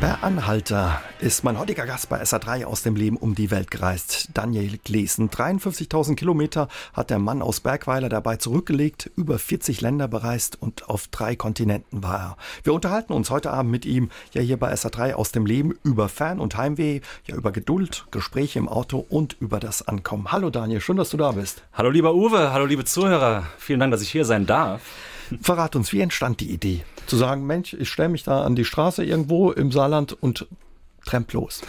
Per Anhalter ist mein heutiger Gast bei SA3 aus dem Leben um die Welt gereist. Daniel Glesen. 53.000 Kilometer hat der Mann aus Bergweiler dabei zurückgelegt, über 40 Länder bereist und auf drei Kontinenten war er. Wir unterhalten uns heute Abend mit ihm ja hier bei SA3 aus dem Leben über Fern- und Heimweh, ja über Geduld, Gespräche im Auto und über das Ankommen. Hallo Daniel, schön, dass du da bist. Hallo lieber Uwe, hallo liebe Zuhörer. Vielen Dank, dass ich hier sein darf. Verrat uns, wie entstand die Idee? Zu sagen, Mensch, ich stelle mich da an die Straße irgendwo im Saarland und tremp los.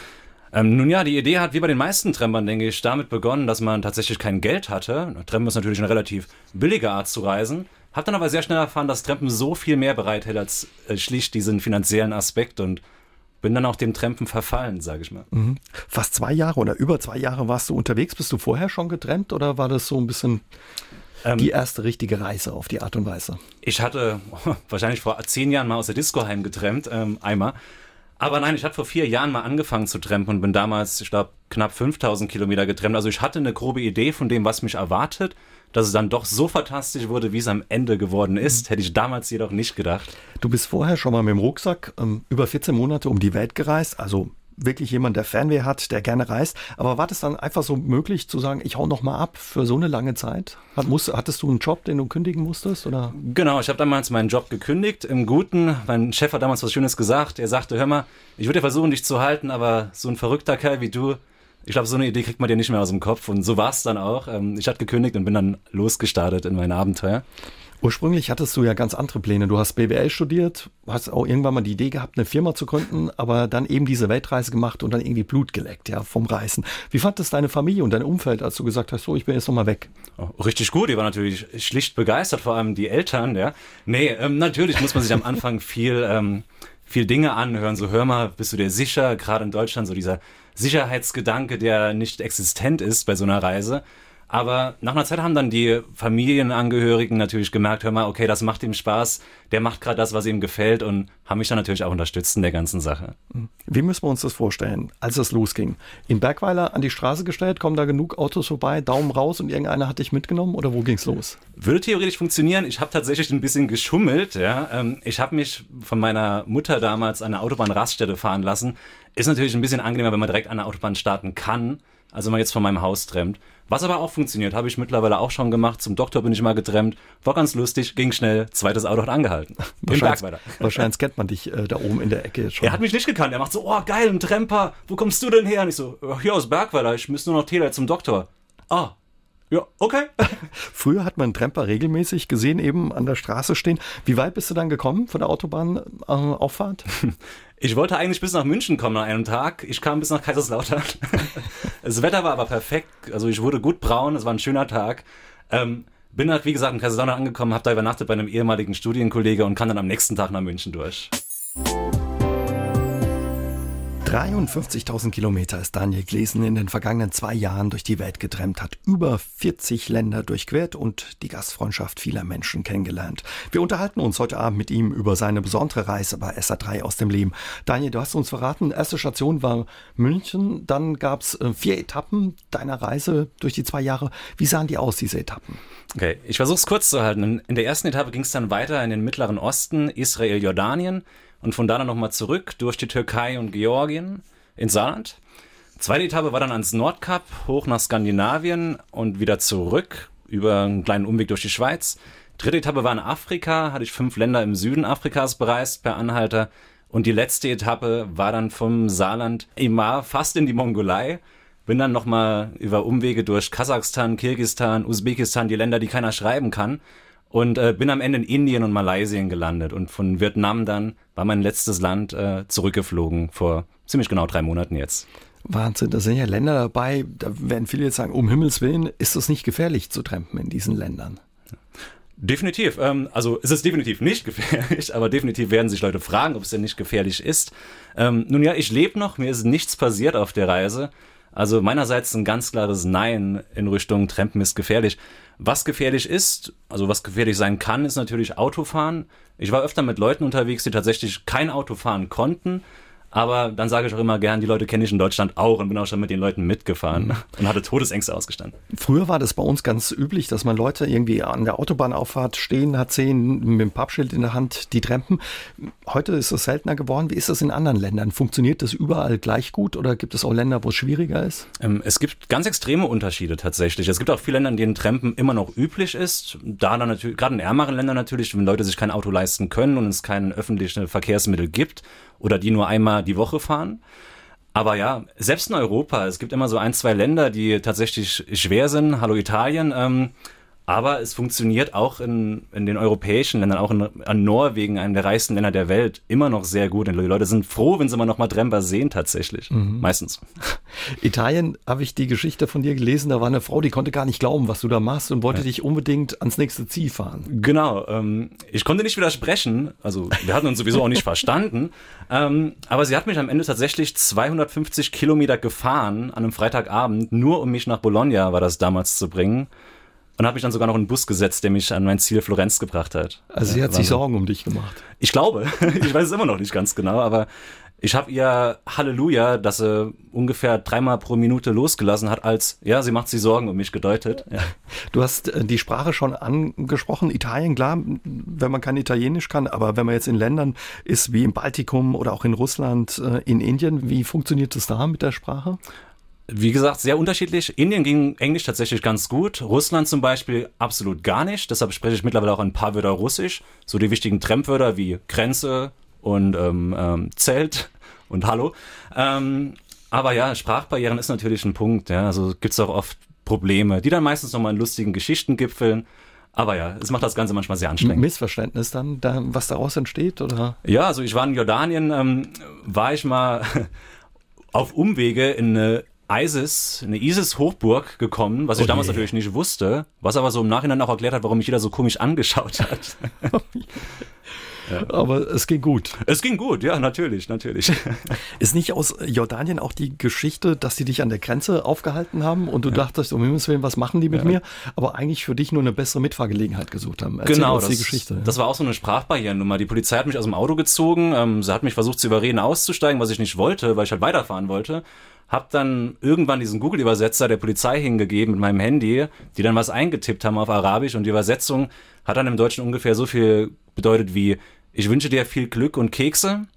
Ähm, nun ja, die Idee hat wie bei den meisten Trempern, denke ich, damit begonnen, dass man tatsächlich kein Geld hatte. Trempen ist natürlich eine relativ billige Art zu reisen. Hab dann aber sehr schnell erfahren, dass Trempen so viel mehr bereithält als äh, schlicht diesen finanziellen Aspekt und bin dann auch dem Trempen verfallen, sage ich mal. Mhm. Fast zwei Jahre oder über zwei Jahre warst du unterwegs. Bist du vorher schon getrennt oder war das so ein bisschen ähm, die erste richtige Reise auf die Art und Weise? Ich hatte wahrscheinlich vor zehn Jahren mal aus der Disco heimgetrennt, ähm, einmal. Aber nein, ich hatte vor vier Jahren mal angefangen zu trampen und bin damals, ich glaube, knapp 5000 Kilometer getrennt. Also ich hatte eine grobe Idee von dem, was mich erwartet. Dass es dann doch so fantastisch wurde, wie es am Ende geworden ist, hätte ich damals jedoch nicht gedacht. Du bist vorher schon mal mit dem Rucksack ähm, über 14 Monate um die Welt gereist, also wirklich jemand, der Fernweh hat, der gerne reist. Aber war das dann einfach so möglich zu sagen, ich hau noch mal ab für so eine lange Zeit? Hat, musst, hattest du einen Job, den du kündigen musstest? Oder? Genau, ich habe damals meinen Job gekündigt. Im Guten, mein Chef hat damals was Schönes gesagt. Er sagte, hör mal, ich würde versuchen, dich zu halten, aber so ein verrückter Kerl wie du, ich glaube, so eine Idee kriegt man dir nicht mehr aus dem Kopf. Und so war es dann auch. Ähm, ich hatte gekündigt und bin dann losgestartet in mein Abenteuer. Ursprünglich hattest du ja ganz andere Pläne. Du hast BWL studiert, hast auch irgendwann mal die Idee gehabt, eine Firma zu gründen, aber dann eben diese Weltreise gemacht und dann irgendwie Blut geleckt, ja, vom Reisen. Wie fand es deine Familie und dein Umfeld, als du gesagt hast, so, ich bin jetzt nochmal weg? Oh, richtig gut, die waren natürlich schlicht begeistert, vor allem die Eltern, ja. Nee, ähm, natürlich muss man sich am Anfang viel, ähm, viel Dinge anhören, so hör mal, bist du dir sicher, gerade in Deutschland so dieser Sicherheitsgedanke, der nicht existent ist bei so einer Reise. Aber nach einer Zeit haben dann die Familienangehörigen natürlich gemerkt, hör mal, okay, das macht ihm Spaß, der macht gerade das, was ihm gefällt und haben mich dann natürlich auch unterstützt in der ganzen Sache. Wie müssen wir uns das vorstellen, als es losging? In Bergweiler an die Straße gestellt, kommen da genug Autos vorbei, Daumen raus und irgendeiner hat dich mitgenommen oder wo ging's los? Würde theoretisch funktionieren. Ich habe tatsächlich ein bisschen geschummelt. Ja. Ähm, ich habe mich von meiner Mutter damals an der Autobahnraststätte fahren lassen. Ist natürlich ein bisschen angenehmer, wenn man direkt an der Autobahn starten kann, als wenn man jetzt von meinem Haus trennt. Was aber auch funktioniert, habe ich mittlerweile auch schon gemacht. Zum Doktor bin ich mal getrennt. War ganz lustig, ging schnell. Zweites Auto hat angehalten. Wahrscheinlich, wahrscheinlich kennt man dich äh, da oben in der Ecke schon. Er hat mich nicht gekannt. Er macht so, oh geil, ein Tremper. Wo kommst du denn her? Und ich so, hier aus Bergweiler. Ich müsste nur noch Tele zum Doktor. Ah, ja, okay. Früher hat man Tremper regelmäßig gesehen, eben an der Straße stehen. Wie weit bist du dann gekommen von der Autobahnauffahrt? Äh, ich wollte eigentlich bis nach München kommen an einem Tag. Ich kam bis nach Kaiserslautern. das Wetter war aber perfekt. Also ich wurde gut braun. Es war ein schöner Tag. Ähm, bin halt, wie gesagt, in Kaiserslautern angekommen, habe da übernachtet bei einem ehemaligen Studienkollege und kam dann am nächsten Tag nach München durch. 53.000 Kilometer ist Daniel Glesen in den vergangenen zwei Jahren durch die Welt getrennt, hat über 40 Länder durchquert und die Gastfreundschaft vieler Menschen kennengelernt. Wir unterhalten uns heute Abend mit ihm über seine besondere Reise bei SA3 aus dem Leben. Daniel, du hast uns verraten, erste Station war München, dann gab es äh, vier Etappen deiner Reise durch die zwei Jahre. Wie sahen die aus, diese Etappen? Okay, ich versuche es kurz zu halten. In der ersten Etappe ging es dann weiter in den Mittleren Osten, Israel, Jordanien und von da dann nochmal zurück durch die Türkei und Georgien ins Saarland. Zweite Etappe war dann ans Nordkap, hoch nach Skandinavien und wieder zurück über einen kleinen Umweg durch die Schweiz. Dritte Etappe war in Afrika, hatte ich fünf Länder im Süden Afrikas bereist per Anhalter. Und die letzte Etappe war dann vom Saarland immer fast in die Mongolei. Bin dann nochmal über Umwege durch Kasachstan, Kirgistan, Usbekistan, die Länder, die keiner schreiben kann und äh, bin am Ende in Indien und Malaysia gelandet und von Vietnam dann war mein letztes Land äh, zurückgeflogen vor ziemlich genau drei Monaten jetzt. Wahnsinn, da sind ja Länder dabei, da werden viele jetzt sagen, um Himmels Willen, ist es nicht gefährlich zu trampen in diesen Ländern? Definitiv. Ähm, also es ist definitiv nicht gefährlich, aber definitiv werden sich Leute fragen, ob es denn nicht gefährlich ist. Ähm, nun ja, ich lebe noch, mir ist nichts passiert auf der Reise. Also meinerseits ein ganz klares Nein in Richtung Trampen ist gefährlich. Was gefährlich ist, also was gefährlich sein kann, ist natürlich Autofahren. Ich war öfter mit Leuten unterwegs, die tatsächlich kein Auto fahren konnten, Aber dann sage ich auch immer gern, die Leute kenne ich in Deutschland auch und bin auch schon mit den Leuten mitgefahren mhm. und hatte Todesängste ausgestanden. Früher war das bei uns ganz üblich, dass man Leute irgendwie an der Autobahnauffahrt stehen hat sehen, mit dem Pappschild in der Hand, die trampen. Heute ist das seltener geworden. Wie ist das in anderen Ländern? Funktioniert das überall gleich gut oder gibt es auch Länder, wo es schwieriger ist? Ähm, es gibt ganz extreme Unterschiede tatsächlich. Es gibt auch viele Länder, in denen Trampen immer noch üblich ist. Da dann natürlich, gerade in ärmeren Ländern natürlich, wenn Leute sich kein Auto leisten können und es kein öffentliches Verkehrsmittel gibt oder die nur einmal die Woche fahren. Aber ja, selbst in Europa, es gibt immer so ein, zwei Länder, die tatsächlich schwer sind. Hallo Italien. Ähm, aber es funktioniert auch in, in den europäischen Ländern, auch in, an Norwegen, einem der reichsten Länder der Welt, immer noch sehr gut. Und die Leute sind froh, wenn sie mal noch mal Tremper sehen, tatsächlich. Mhm. Meistens. Italien habe ich die Geschichte von dir gelesen. Da war eine Frau, die konnte gar nicht glauben, was du da machst und wollte ja. dich unbedingt ans nächste Ziel fahren. Genau. Ähm, ich konnte nicht widersprechen. Also, wir hatten uns sowieso auch nicht verstanden. Ähm, aber sie hat mich am Ende tatsächlich 250 Kilometer gefahren an einem Freitagabend, nur um mich nach Bologna, war das damals, zu bringen. Und habe mich dann sogar noch in einen Bus gesetzt, der mich an mein Ziel Florenz gebracht hat. Also sie hat sich Sorgen um dich gemacht. Ich glaube. ich weiß es immer noch nicht ganz genau, aber ich habe ihr Halleluja, dass sie ungefähr dreimal pro Minute losgelassen hat, als ja, sie macht sich Sorgen um mich gedeutet. Ja. Du hast äh, die Sprache schon angesprochen. Italien, klar, wenn man kein Italienisch kann, aber wenn man jetzt in Ländern ist wie im Baltikum oder auch in Russland, äh, in Indien, wie funktioniert es da mit der Sprache? Wie gesagt, sehr unterschiedlich. Indien ging Englisch tatsächlich ganz gut. Russland zum Beispiel absolut gar nicht. Deshalb spreche ich mittlerweile auch ein paar Wörter Russisch. So die wichtigen Trempwörter wie Grenze und ähm, ähm, Zelt und Hallo. Ähm, aber ja, Sprachbarrieren ist natürlich ein Punkt. Ja. Also gibt's auch oft Probleme, die dann meistens nochmal in lustigen Geschichten gipfeln. Aber ja, es macht das Ganze manchmal sehr anstrengend. Missverständnis dann, da, was daraus entsteht, oder? Ja, also ich war in Jordanien, ähm, war ich mal auf Umwege in eine ISIS, eine ISIS-Hochburg gekommen, was ich oh damals natürlich nicht wusste, was aber so im Nachhinein auch erklärt hat, warum mich jeder so komisch angeschaut hat. Ja. Aber es ging gut. Es ging gut, ja, natürlich, natürlich. Ist nicht aus Jordanien auch die Geschichte, dass sie dich an der Grenze aufgehalten haben und du ja. dachtest, um Himmels Willen, was machen die mit ja. mir? Aber eigentlich für dich nur eine bessere Mitfahrgelegenheit gesucht haben. Erzähl genau, das, die Geschichte. Das war auch so eine Sprachbarrierennummer. Die Polizei hat mich aus dem Auto gezogen, ähm, sie hat mich versucht zu überreden, auszusteigen, was ich nicht wollte, weil ich halt weiterfahren wollte hab dann irgendwann diesen Google-Übersetzer der Polizei hingegeben mit meinem Handy, die dann was eingetippt haben auf Arabisch und die Übersetzung hat dann im Deutschen ungefähr so viel bedeutet wie ich wünsche dir viel Glück und Kekse.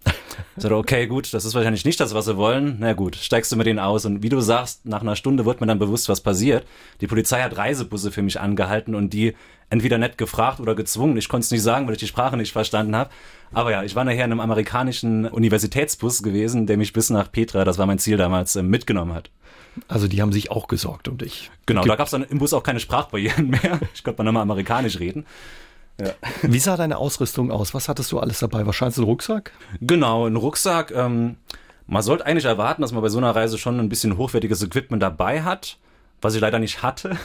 Sagte, okay, gut, das ist wahrscheinlich nicht das, was sie wollen. Na gut, steigst du mit denen aus. Und wie du sagst, nach einer Stunde wird mir dann bewusst, was passiert. Die Polizei hat Reisebusse für mich angehalten und die entweder nett gefragt oder gezwungen. Ich konnte es nicht sagen, weil ich die Sprache nicht verstanden habe. Aber ja, ich war nachher in einem amerikanischen Universitätsbus gewesen, der mich bis nach Petra, das war mein Ziel damals, äh, mitgenommen hat. Also die haben sich auch gesorgt um dich. Genau, Ge da gab es dann im Bus auch keine Sprachbarrieren mehr. Ich konnte mal nochmal amerikanisch reden. Ja. Wie sah deine Ausrüstung aus? Was hattest du alles dabei? Wahrscheinlich ein Rucksack? Genau, ein Rucksack. Ähm, man sollte eigentlich erwarten, dass man bei so einer Reise schon ein bisschen hochwertiges Equipment dabei hat, was ich leider nicht hatte.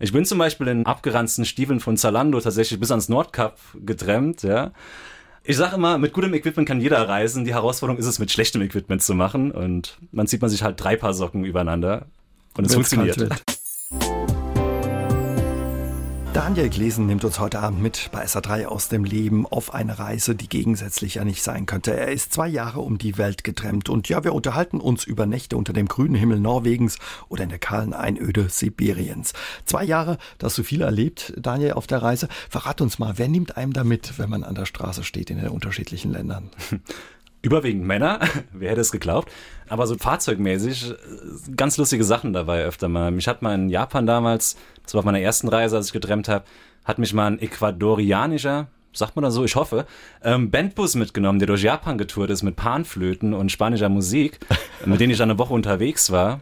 Ich bin zum Beispiel in abgeranzten Stiefeln von Zalando tatsächlich bis ans Nordkap getrennt, ja. Ich sage immer, mit gutem Equipment kann jeder reisen. Die Herausforderung ist es, mit schlechtem Equipment zu machen. Und man zieht man sich halt drei Paar Socken übereinander. Und es funktioniert. Daniel Glesen nimmt uns heute Abend mit bei SA3 aus dem Leben auf eine Reise, die gegensätzlicher nicht sein könnte. Er ist zwei Jahre um die Welt getrennt und ja, wir unterhalten uns über Nächte unter dem grünen Himmel Norwegens oder in der kahlen Einöde Sibiriens. Zwei Jahre, da hast du viel erlebt, Daniel, auf der Reise. Verrat uns mal, wer nimmt einem da mit, wenn man an der Straße steht in den unterschiedlichen Ländern? überwiegend Männer, wer hätte es geglaubt, aber so fahrzeugmäßig äh, ganz lustige Sachen dabei öfter mal. Mich hat mal in Japan damals, das war auf meiner ersten Reise, als ich getrennt habe, hat mich mal ein ecuadorianischer, sagt man da so, ich hoffe, ähm, Bandbus mitgenommen, der durch Japan getourt ist mit Panflöten und spanischer Musik, mit denen ich dann eine Woche unterwegs war.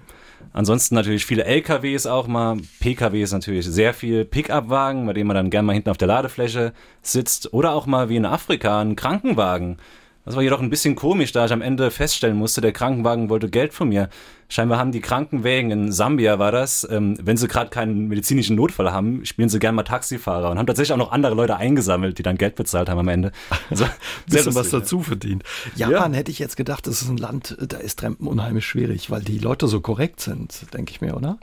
Ansonsten natürlich viele LKWs auch mal, PKWs natürlich sehr viel, Pickup-Wagen, bei denen man dann gerne mal hinten auf der Ladefläche sitzt. Oder auch mal wie in Afrika ein Krankenwagen das war jedoch ein bisschen komisch, da ich am Ende feststellen musste, der Krankenwagen wollte Geld von mir. Scheinbar haben die Krankenwägen in Sambia war das, ähm, wenn sie gerade keinen medizinischen Notfall haben, spielen sie gerne mal Taxifahrer und haben tatsächlich auch noch andere Leute eingesammelt, die dann Geld bezahlt haben am Ende. Also, bisschen was dazu verdient. Japan ja. hätte ich jetzt gedacht, das ist ein Land, da ist Trampen unheimlich schwierig, weil die Leute so korrekt sind, denke ich mir, oder?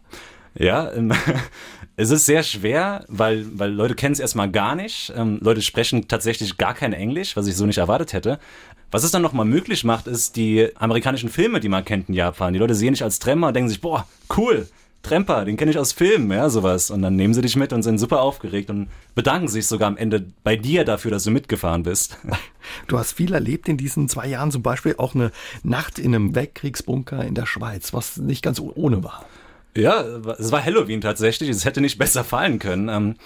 Ja, ähm, es ist sehr schwer, weil, weil Leute kennen es erstmal gar nicht. Ähm, Leute sprechen tatsächlich gar kein Englisch, was ich so nicht erwartet hätte. Was es dann nochmal möglich macht, ist die amerikanischen Filme, die man kennt in Japan. Die Leute sehen dich als Tremper und denken sich, boah, cool, Tremper, den kenne ich aus Filmen, ja, sowas. Und dann nehmen sie dich mit und sind super aufgeregt und bedanken sich sogar am Ende bei dir dafür, dass du mitgefahren bist. Du hast viel erlebt in diesen zwei Jahren, zum Beispiel auch eine Nacht in einem Weltkriegsbunker in der Schweiz, was nicht ganz ohne war. Ja, es war Halloween tatsächlich, es hätte nicht besser fallen können.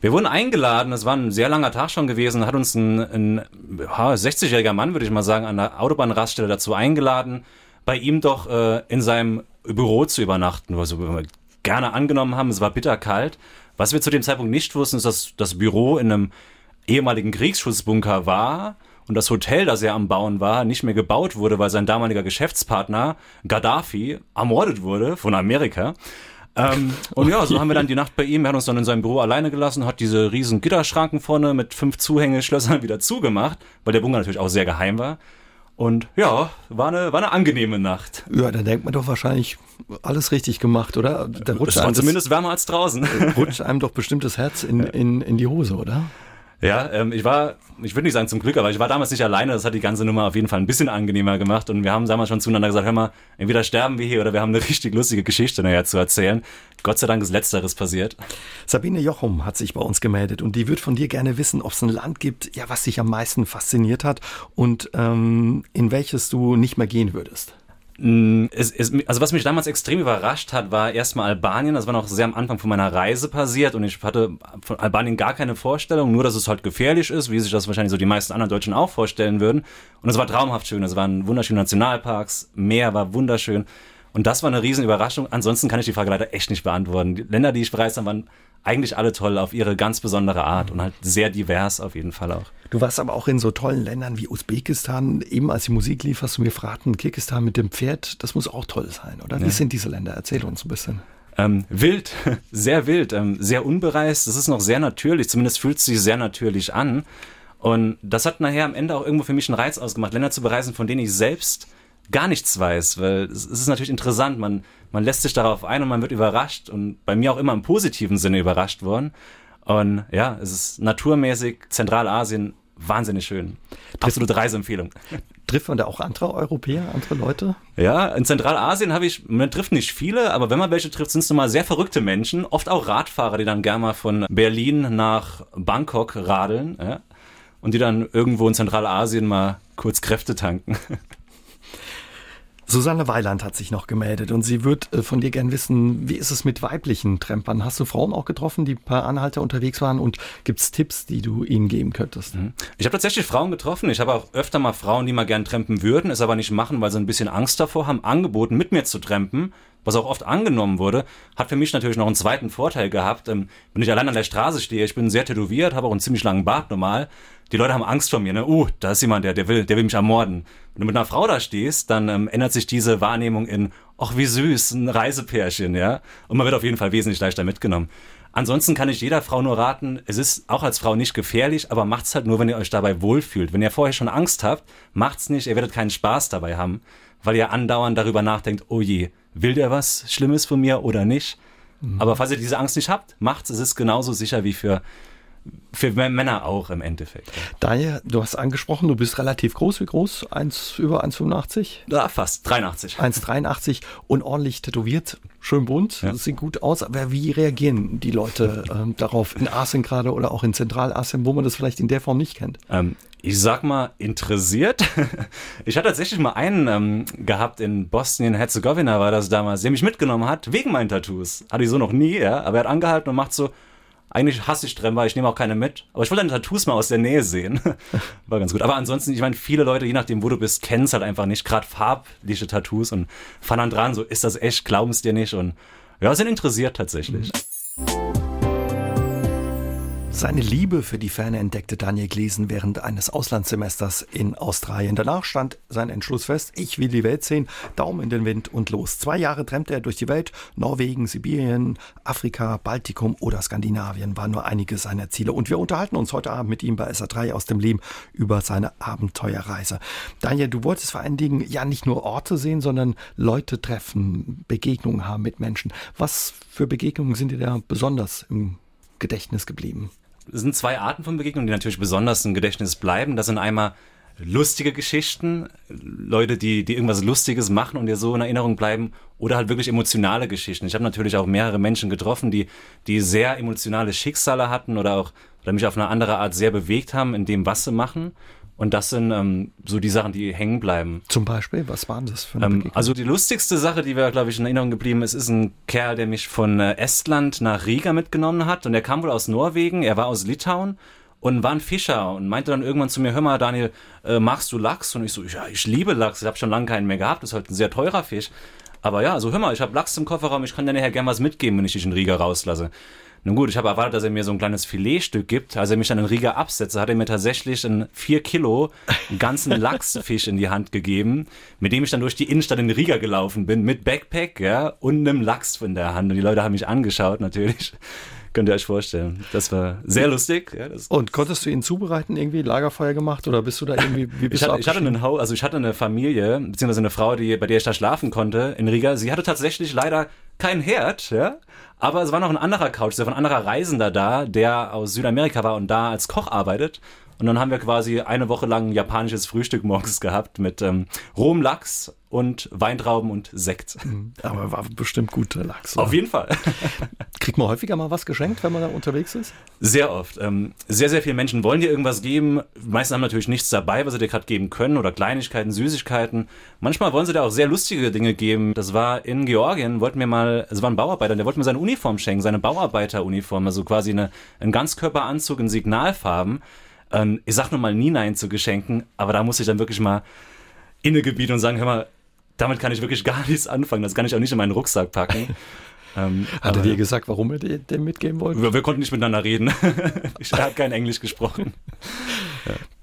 Wir wurden eingeladen, es war ein sehr langer Tag schon gewesen, hat uns ein, ein ja, 60-jähriger Mann, würde ich mal sagen, an der Autobahnraststelle dazu eingeladen, bei ihm doch äh, in seinem Büro zu übernachten, was wir gerne angenommen haben. Es war bitterkalt. Was wir zu dem Zeitpunkt nicht wussten, ist, dass das Büro in einem ehemaligen Kriegsschutzbunker war und das Hotel, das er am Bauen war, nicht mehr gebaut wurde, weil sein damaliger Geschäftspartner Gaddafi ermordet wurde von Amerika. Ähm, und ja, so haben wir dann die Nacht bei ihm. Er hat uns dann in seinem Büro alleine gelassen, hat diese riesen Gitterschranken vorne mit fünf Zuhängeschlössern wieder zugemacht, weil der Bunker natürlich auch sehr geheim war. Und ja, war eine, war eine angenehme Nacht. Ja, da denkt man doch wahrscheinlich alles richtig gemacht, oder? Da rutscht es war zumindest wärmer als draußen. Rutscht einem doch bestimmt das Herz in, in, in die Hose, oder? Ja, ähm, ich war, ich würde nicht sagen zum Glück, aber ich war damals nicht alleine. Das hat die ganze Nummer auf jeden Fall ein bisschen angenehmer gemacht. Und wir haben damals schon zueinander gesagt, hör mal, entweder sterben wir hier oder wir haben eine richtig lustige Geschichte nachher zu erzählen. Gott sei Dank ist Letzteres passiert. Sabine Jochum hat sich bei uns gemeldet und die wird von dir gerne wissen, ob es ein Land gibt, ja, was dich am meisten fasziniert hat und ähm, in welches du nicht mehr gehen würdest. Mm, es, es, also was mich damals extrem überrascht hat, war erstmal Albanien. Das war noch sehr am Anfang von meiner Reise passiert und ich hatte von Albanien gar keine Vorstellung, nur dass es halt gefährlich ist, wie sich das wahrscheinlich so die meisten anderen Deutschen auch vorstellen würden. Und es war traumhaft schön. Es waren wunderschöne Nationalparks, Meer war wunderschön. Und das war eine riesen Überraschung. Ansonsten kann ich die Frage leider echt nicht beantworten. Die Länder, die ich bereist habe, waren eigentlich alle toll auf ihre ganz besondere Art und halt sehr divers auf jeden Fall auch. Du warst aber auch in so tollen Ländern wie Usbekistan. Eben als die Musik lief, hast du mir verraten, Kirgistan mit dem Pferd, das muss auch toll sein, oder? Wie ja. sind diese Länder? Erzähl uns ein bisschen. Ähm, wild, sehr wild, ähm, sehr unbereist. Das ist noch sehr natürlich, zumindest fühlt es sich sehr natürlich an. Und das hat nachher am Ende auch irgendwo für mich einen Reiz ausgemacht, Länder zu bereisen, von denen ich selbst gar nichts weiß, weil es ist natürlich interessant, man, man lässt sich darauf ein und man wird überrascht und bei mir auch immer im positiven Sinne überrascht worden. Und ja, es ist naturmäßig Zentralasien wahnsinnig schön. Absolute Reiseempfehlung. Trifft man da auch andere Europäer, andere Leute? Ja, in Zentralasien habe ich, man trifft nicht viele, aber wenn man welche trifft, sind es nun mal sehr verrückte Menschen, oft auch Radfahrer, die dann gerne mal von Berlin nach Bangkok radeln ja, und die dann irgendwo in Zentralasien mal kurz Kräfte tanken. Susanne Weiland hat sich noch gemeldet und sie wird äh, von dir gern wissen, wie ist es mit weiblichen Trempern? Hast du Frauen auch getroffen, die per Anhalter unterwegs waren und gibt es Tipps, die du ihnen geben könntest? Mhm. Ich habe tatsächlich Frauen getroffen. Ich habe auch öfter mal Frauen, die mal gern trampen würden, es aber nicht machen, weil sie ein bisschen Angst davor haben, angeboten, mit mir zu trampen was auch oft angenommen wurde, hat für mich natürlich noch einen zweiten Vorteil gehabt. Ähm, wenn ich allein an der Straße stehe, ich bin sehr tätowiert, habe auch einen ziemlich langen Bart normal, die Leute haben Angst vor mir, ne? Uh, da ist jemand, der, der will, der will mich ermorden. Wenn du mit einer Frau da stehst, dann ähm, ändert sich diese Wahrnehmung in, ach wie süß, ein Reisepärchen, ja. Und man wird auf jeden Fall wesentlich leichter mitgenommen. Ansonsten kann ich jeder Frau nur raten, es ist auch als Frau nicht gefährlich, aber macht's halt nur, wenn ihr euch dabei wohlfühlt. Wenn ihr vorher schon Angst habt, macht's nicht, ihr werdet keinen Spaß dabei haben, weil ihr andauernd darüber nachdenkt, oh je, will der was Schlimmes von mir oder nicht? Mhm. Aber falls ihr diese Angst nicht habt, macht's, es ist genauso sicher wie für für Männer auch im Endeffekt. Daniel, du hast angesprochen, du bist relativ groß. Wie groß? 1, über 1,85? Ja, fast. 83. 1,83 und ordentlich tätowiert. Schön bunt. Ja. Das sieht gut aus. Aber wie reagieren die Leute ähm, darauf in Asien gerade oder auch in Zentralasien, wo man das vielleicht in der Form nicht kennt? Ähm, ich sag mal, interessiert. Ich hatte tatsächlich mal einen ähm, gehabt in Bosnien-Herzegowina, war das damals, der mich mitgenommen hat, wegen meinen Tattoos. Hatte ich so noch nie, ja. Aber er hat angehalten und macht so, eigentlich hasse ich Tremper, ich nehme auch keine mit. Aber ich wollte deine Tattoos mal aus der Nähe sehen. War ganz gut. Aber ansonsten, ich meine, viele Leute, je nachdem, wo du bist, kennen es halt einfach nicht. Gerade farbliche Tattoos und fahren dann dran, so ist das echt, glauben es dir nicht. Und ja, sind interessiert tatsächlich. Seine Liebe für die Ferne entdeckte Daniel Gleason während eines Auslandssemesters in Australien. Danach stand sein Entschluss fest, ich will die Welt sehen, Daumen in den Wind und los. Zwei Jahre trennte er durch die Welt, Norwegen, Sibirien, Afrika, Baltikum oder Skandinavien waren nur einige seiner Ziele. Und wir unterhalten uns heute Abend mit ihm bei SA3 aus dem Leben über seine Abenteuerreise. Daniel, du wolltest vor allen Dingen ja nicht nur Orte sehen, sondern Leute treffen, Begegnungen haben mit Menschen. Was für Begegnungen sind dir da besonders im Gedächtnis geblieben? Es sind zwei Arten von Begegnungen, die natürlich besonders im Gedächtnis bleiben. Das sind einmal lustige Geschichten, Leute, die, die irgendwas Lustiges machen und dir so in Erinnerung bleiben, oder halt wirklich emotionale Geschichten. Ich habe natürlich auch mehrere Menschen getroffen, die, die sehr emotionale Schicksale hatten oder auch oder mich auf eine andere Art sehr bewegt haben in dem, was sie machen. Und das sind ähm, so die Sachen, die hängen bleiben. Zum Beispiel, was waren das für eine ähm, Also die lustigste Sache, die mir, glaube ich, in Erinnerung geblieben ist, ist ein Kerl, der mich von äh, Estland nach Riga mitgenommen hat. Und der kam wohl aus Norwegen, er war aus Litauen und war ein Fischer und meinte dann irgendwann zu mir, hör mal, Daniel, äh, magst du Lachs? Und ich so, ja, ich liebe Lachs, ich habe schon lange keinen mehr gehabt, das ist halt ein sehr teurer Fisch. Aber ja, also hör mal, ich habe Lachs im Kofferraum, ich kann dir nachher gern was mitgeben, wenn ich dich in Riga rauslasse. Nun gut, ich habe erwartet, dass er mir so ein kleines Filetstück gibt. Als er mich dann in Riga absetzt, hat er mir tatsächlich einen vier Kilo ganzen Lachsfisch in die Hand gegeben, mit dem ich dann durch die Innenstadt in Riga gelaufen bin, mit Backpack, ja, und einem Lachs in der Hand. Und die Leute haben mich angeschaut, natürlich. Könnt ihr euch vorstellen. Das war sehr lustig. Ja, und konntest du ihn zubereiten, irgendwie Lagerfeuer gemacht oder bist du da irgendwie, wie bist ich, hatte, ich hatte einen Haus, also ich hatte eine Familie, beziehungsweise eine Frau, die, bei der ich da schlafen konnte in Riga. Sie hatte tatsächlich leider keinen Herd, ja. Aber es war noch ein anderer Couch, der von anderer Reisender da, der aus Südamerika war und da als Koch arbeitet. Und dann haben wir quasi eine Woche lang japanisches Frühstück morgens gehabt mit ähm, rohem Lachs und Weintrauben und Sekt. Mhm. Aber war bestimmt guter Lachs. Auf jeden Fall. Kriegt man häufiger mal was geschenkt, wenn man da unterwegs ist? Sehr oft. Ähm, sehr, sehr viele Menschen wollen dir irgendwas geben. Meistens haben natürlich nichts dabei, was sie dir gerade geben können oder Kleinigkeiten, Süßigkeiten. Manchmal wollen sie dir auch sehr lustige Dinge geben. Das war in Georgien, wollten mir mal, es war ein Bauarbeiter, der wollte mir seine Uniform schenken, seine Bauarbeiteruniform, also quasi eine, einen Ganzkörperanzug in Signalfarben. Ähm, ich sag nur mal nie Nein zu Geschenken, aber da muss ich dann wirklich mal innegebieten und sagen, hör mal, damit kann ich wirklich gar nichts anfangen. Das kann ich auch nicht in meinen Rucksack packen. Ähm, hat er dir gesagt, warum er dir den mitgeben wollte? Wir, wir konnten nicht miteinander reden. ich, hat kein Englisch gesprochen.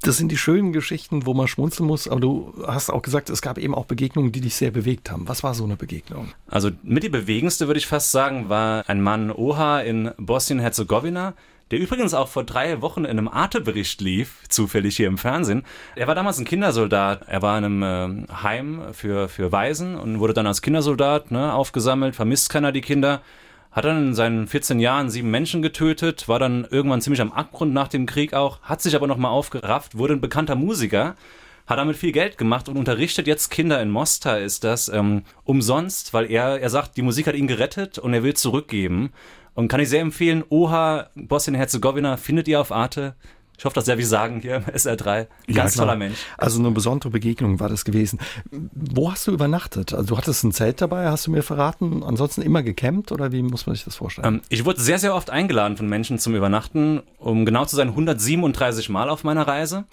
Das sind die schönen Geschichten, wo man schmunzeln muss, aber du hast auch gesagt, es gab eben auch Begegnungen, die dich sehr bewegt haben. Was war so eine Begegnung? Also mit die bewegendste, würde ich fast sagen, war ein Mann Oha in Bosnien-Herzegowina der übrigens auch vor drei Wochen in einem Arte-Bericht lief, zufällig hier im Fernsehen. Er war damals ein Kindersoldat. Er war in einem äh, Heim für, für Waisen und wurde dann als Kindersoldat ne, aufgesammelt, vermisst keiner die Kinder. Hat dann in seinen 14 Jahren sieben Menschen getötet, war dann irgendwann ziemlich am Abgrund nach dem Krieg auch, hat sich aber nochmal aufgerafft, wurde ein bekannter Musiker hat damit viel Geld gemacht und unterrichtet jetzt Kinder in Mostar, ist das, ähm, umsonst, weil er, er sagt, die Musik hat ihn gerettet und er will zurückgeben. Und kann ich sehr empfehlen, Oha, Bosnien-Herzegowina, findet ihr auf Arte. Ich hoffe, das darf ich sagen hier im SR3. Ganz ja, toller Mensch. Also eine besondere Begegnung war das gewesen. Wo hast du übernachtet? Also du hattest ein Zelt dabei, hast du mir verraten. Ansonsten immer gecampt oder wie muss man sich das vorstellen? Ähm, ich wurde sehr, sehr oft eingeladen von Menschen zum Übernachten. Um genau zu sein, 137 Mal auf meiner Reise.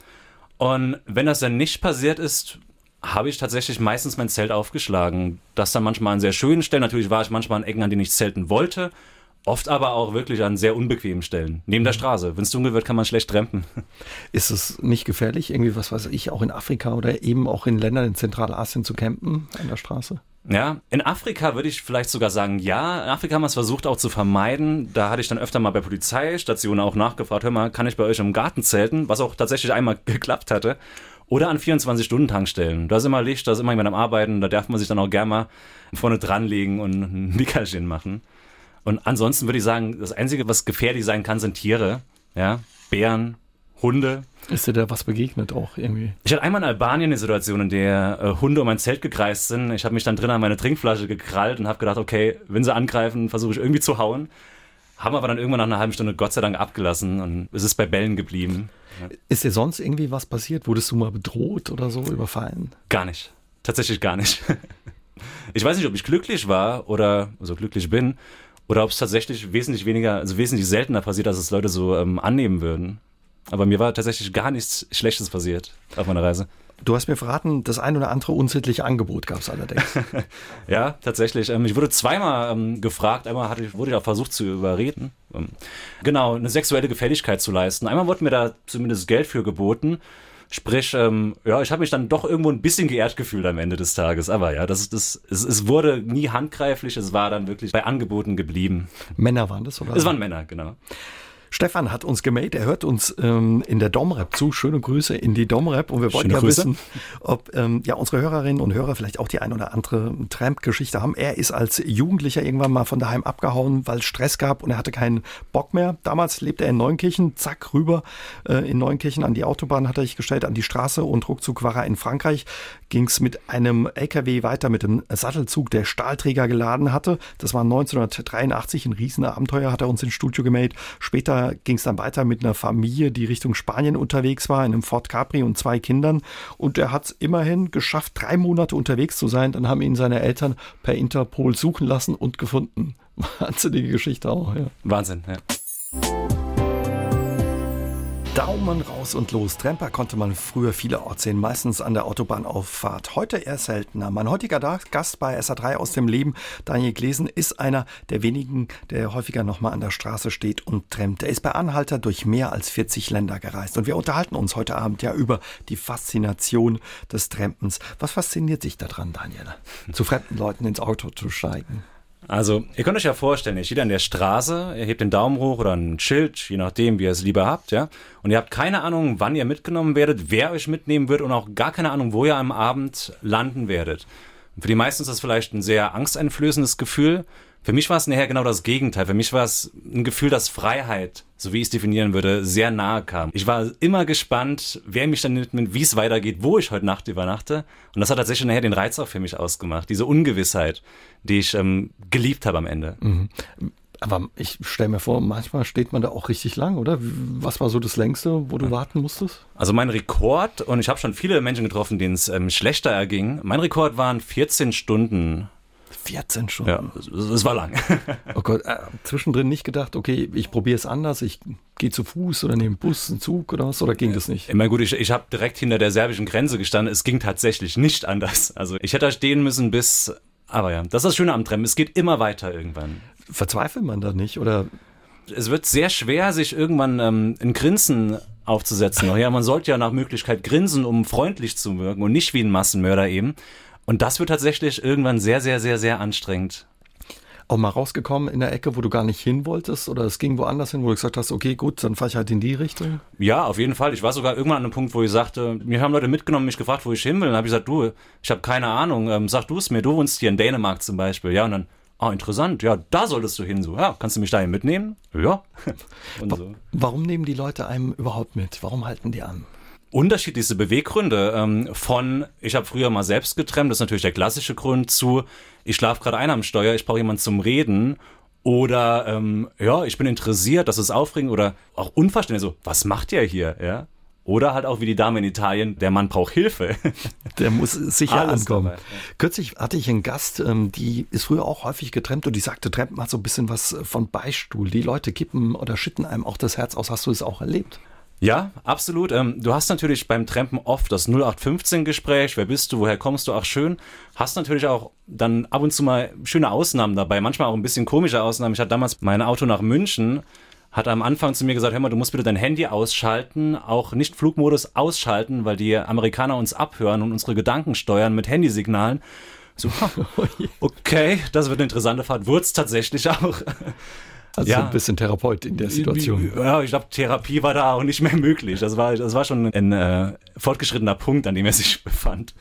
Und wenn das dann nicht passiert ist, habe ich tatsächlich meistens mein Zelt aufgeschlagen. Das dann manchmal an sehr schönen Stellen. Natürlich war ich manchmal an Ecken, an denen ich zelten wollte. Oft aber auch wirklich an sehr unbequemen Stellen. Neben der mhm. Straße. Wenn es dunkel wird, kann man schlecht trampen. Ist es nicht gefährlich, irgendwie, was weiß ich, auch in Afrika oder eben auch in Ländern in Zentralasien zu campen an der Straße? Ja, in Afrika würde ich vielleicht sogar sagen, ja. In Afrika haben wir es versucht auch zu vermeiden. Da hatte ich dann öfter mal bei Polizeistationen auch nachgefragt, hör mal, kann ich bei euch im Garten zelten? Was auch tatsächlich einmal geklappt hatte. Oder an 24-Stunden-Tankstellen. Da ist immer Licht, da ist immer jemand am Arbeiten, da darf man sich dann auch gerne mal vorne dranlegen und ein Nickerchen machen. Und ansonsten würde ich sagen, das Einzige, was gefährlich sein kann, sind Tiere. Ja, Bären, Hunde. Ist dir da was begegnet auch irgendwie? Ich hatte einmal in Albanien eine Situation, in der äh, Hunde um mein Zelt gekreist sind. Ich habe mich dann drin an meine Trinkflasche gekrallt und habe gedacht, okay, wenn sie angreifen, versuche ich irgendwie zu hauen. Haben aber dann irgendwann nach einer halben Stunde Gott sei Dank abgelassen und es ist bei Bällen geblieben. Ja. Ist dir sonst irgendwie was passiert? Wurdest du mal bedroht oder so, überfallen? Gar nicht. Tatsächlich gar nicht. Ich weiß nicht, ob ich glücklich war oder so also glücklich bin oder ob es tatsächlich wesentlich weniger, also wesentlich seltener passiert, als es Leute so ähm, annehmen würden. Aber mir war tatsächlich gar nichts Schlechtes passiert auf meiner Reise. Du hast mir verraten, das ein oder andere unsittliche Angebot gab es allerdings. ja, tatsächlich. Ähm, ich wurde zweimal ähm, gefragt. Einmal wurde ich auch versucht zu überreden. Ähm, genau, eine sexuelle Gefälligkeit zu leisten. Einmal wurde mir da zumindest Geld für geboten. Sprich, ähm, ja, ich habe mich dann doch irgendwo ein bisschen geehrt gefühlt am Ende des Tages. Aber ja, das, das, es, es wurde nie handgreiflich, es war dann wirklich bei Angeboten geblieben. Männer waren das, oder? Es waren Männer, genau. Stefan hat uns gemeldet, er hört uns ähm, in der Domrep zu. Schöne Grüße in die Domrep und wir wollten ja Grüße. wissen, ob ähm, ja unsere Hörerinnen und Hörer vielleicht auch die ein oder andere Tramp-Geschichte haben. Er ist als Jugendlicher irgendwann mal von daheim abgehauen, weil es Stress gab und er hatte keinen Bock mehr. Damals lebte er in Neunkirchen, zack rüber äh, in Neunkirchen an die Autobahn hat er sich gestellt, an die Straße und ruckzuck war er in Frankreich. Ging es mit einem LKW weiter mit dem Sattelzug, der Stahlträger geladen hatte. Das war 1983 ein Riesenabenteuer, hat er uns ins Studio gemeldet. Später ging es dann weiter mit einer Familie, die Richtung Spanien unterwegs war, in einem Ford Capri und zwei Kindern. Und er hat es immerhin geschafft, drei Monate unterwegs zu sein. Dann haben ihn seine Eltern per Interpol suchen lassen und gefunden. Wahnsinnige Geschichte auch, ja. Wahnsinn, ja. Daumen raus und los. Tremper konnte man früher vielerorts sehen, meistens an der Autobahnauffahrt. Heute eher seltener. Mein heutiger Gast bei SA3 aus dem Leben, Daniel Glesen, ist einer der wenigen, der häufiger nochmal an der Straße steht und trampt. Er ist bei Anhalter durch mehr als 40 Länder gereist. Und wir unterhalten uns heute Abend ja über die Faszination des Trampens. Was fasziniert dich daran, Daniel? Zu fremden Leuten ins Auto zu steigen? Also, ihr könnt euch ja vorstellen, ihr steht an der Straße, ihr hebt den Daumen hoch oder ein Schild, je nachdem, wie ihr es lieber habt, ja. Und ihr habt keine Ahnung, wann ihr mitgenommen werdet, wer euch mitnehmen wird und auch gar keine Ahnung, wo ihr am Abend landen werdet. für die meisten ist das vielleicht ein sehr angsteinflößendes Gefühl. Für mich war es nachher genau das Gegenteil. Für mich war es ein Gefühl, dass Freiheit, so wie ich es definieren würde, sehr nahe kam. Ich war immer gespannt, wer mich dann mitnimmt, wie es weitergeht, wo ich heute Nacht übernachte. Und das hat tatsächlich nachher den Reiz auch für mich ausgemacht. Diese Ungewissheit, die ich ähm, geliebt habe am Ende. Mhm. Aber ich stelle mir vor, manchmal steht man da auch richtig lang, oder? Was war so das längste, wo du ja. warten musstest? Also mein Rekord, und ich habe schon viele Menschen getroffen, denen es ähm, schlechter erging, mein Rekord waren 14 Stunden 14 Stunden. Ja, es war lang. oh Gott, äh, zwischendrin nicht gedacht, okay, ich probiere es anders, ich gehe zu Fuß oder nehme Bus, einen Zug oder was, oder ging das nicht? Ich meine, gut, ich, ich habe direkt hinter der serbischen Grenze gestanden, es ging tatsächlich nicht anders. Also ich hätte da stehen müssen bis, aber ja, das ist das Schöne am Trennen, es geht immer weiter irgendwann. Verzweifelt man da nicht, oder? Es wird sehr schwer, sich irgendwann ähm, ein Grinsen aufzusetzen. Ja, man sollte ja nach Möglichkeit grinsen, um freundlich zu wirken und nicht wie ein Massenmörder eben. Und das wird tatsächlich irgendwann sehr, sehr, sehr, sehr anstrengend. Auch mal rausgekommen in der Ecke, wo du gar nicht hin wolltest oder es ging woanders hin, wo du gesagt hast, okay, gut, dann fahre ich halt in die Richtung? Ja, auf jeden Fall. Ich war sogar irgendwann an einem Punkt, wo ich sagte, mir haben Leute mitgenommen, mich gefragt, wo ich hin will. Und dann habe ich gesagt, du, ich habe keine Ahnung, ähm, sag du es mir, du wohnst hier in Dänemark zum Beispiel. Ja, und dann, ah, interessant, ja, da solltest du hin. So, ja, kannst du mich dahin mitnehmen? Ja. so. Warum nehmen die Leute einem überhaupt mit? Warum halten die an? Unterschiedlichste Beweggründe ähm, von, ich habe früher mal selbst getrennt, das ist natürlich der klassische Grund, zu, ich schlafe gerade ein am Steuer, ich brauche jemanden zum Reden oder ähm, ja, ich bin interessiert, das ist aufregend oder auch Unverständnis, so, was macht ihr hier, ja? Oder halt auch wie die Dame in Italien, der Mann braucht Hilfe. Der muss sicher Alles ankommen. Dabei, ja. Kürzlich hatte ich einen Gast, ähm, die ist früher auch häufig getrennt und die sagte, Trampen hat so ein bisschen was von Beistuhl. Die Leute kippen oder schütten einem auch das Herz aus. Hast du es auch erlebt? Ja, absolut. Ähm, du hast natürlich beim Trampen oft das 0815-Gespräch. Wer bist du? Woher kommst du? Ach, schön. Hast natürlich auch dann ab und zu mal schöne Ausnahmen dabei. Manchmal auch ein bisschen komische Ausnahmen. Ich hatte damals mein Auto nach München hat am Anfang zu mir gesagt, hör mal, du musst bitte dein Handy ausschalten, auch nicht Flugmodus ausschalten, weil die Amerikaner uns abhören und unsere Gedanken steuern mit Handysignalen. So, okay, das wird eine interessante Fahrt. Wurde es tatsächlich auch. Also ja. so ein bisschen Therapeut in der Situation. Ja, ich glaube, Therapie war da auch nicht mehr möglich. Das war, das war schon ein äh, fortgeschrittener Punkt, an dem er sich befand.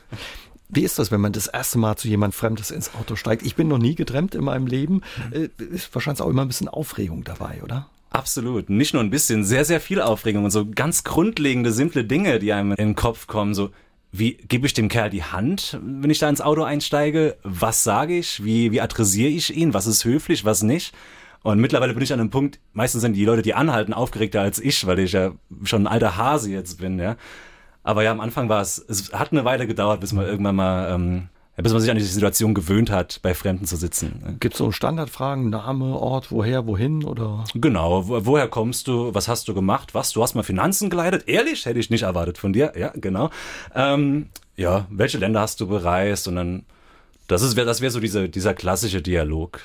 Wie ist das, wenn man das erste Mal zu jemand Fremdes ins Auto steigt? Ich bin noch nie getrennt in meinem Leben. Äh, ist wahrscheinlich auch immer ein bisschen Aufregung dabei, oder? Absolut. Nicht nur ein bisschen, sehr, sehr viel Aufregung und so ganz grundlegende, simple Dinge, die einem in den Kopf kommen. So, wie gebe ich dem Kerl die Hand, wenn ich da ins Auto einsteige? Was sage ich? Wie, wie adressiere ich ihn? Was ist höflich, was nicht? Und mittlerweile bin ich an einem Punkt, meistens sind die Leute, die anhalten, aufgeregter als ich, weil ich ja schon ein alter Hase jetzt bin, ja. Aber ja, am Anfang war es, es hat eine Weile gedauert, bis man irgendwann mal ähm, bis man sich an die Situation gewöhnt hat, bei Fremden zu sitzen. ne? Gibt es so Standardfragen, Name, Ort, woher, wohin oder? Genau, wo, woher kommst du, was hast du gemacht, was, du hast mal Finanzen geleitet? Ehrlich, hätte ich nicht erwartet von dir, ja, genau. Ähm, ja, welche Länder hast du bereist und dann, das ist, das wäre so diese, dieser klassische Dialog.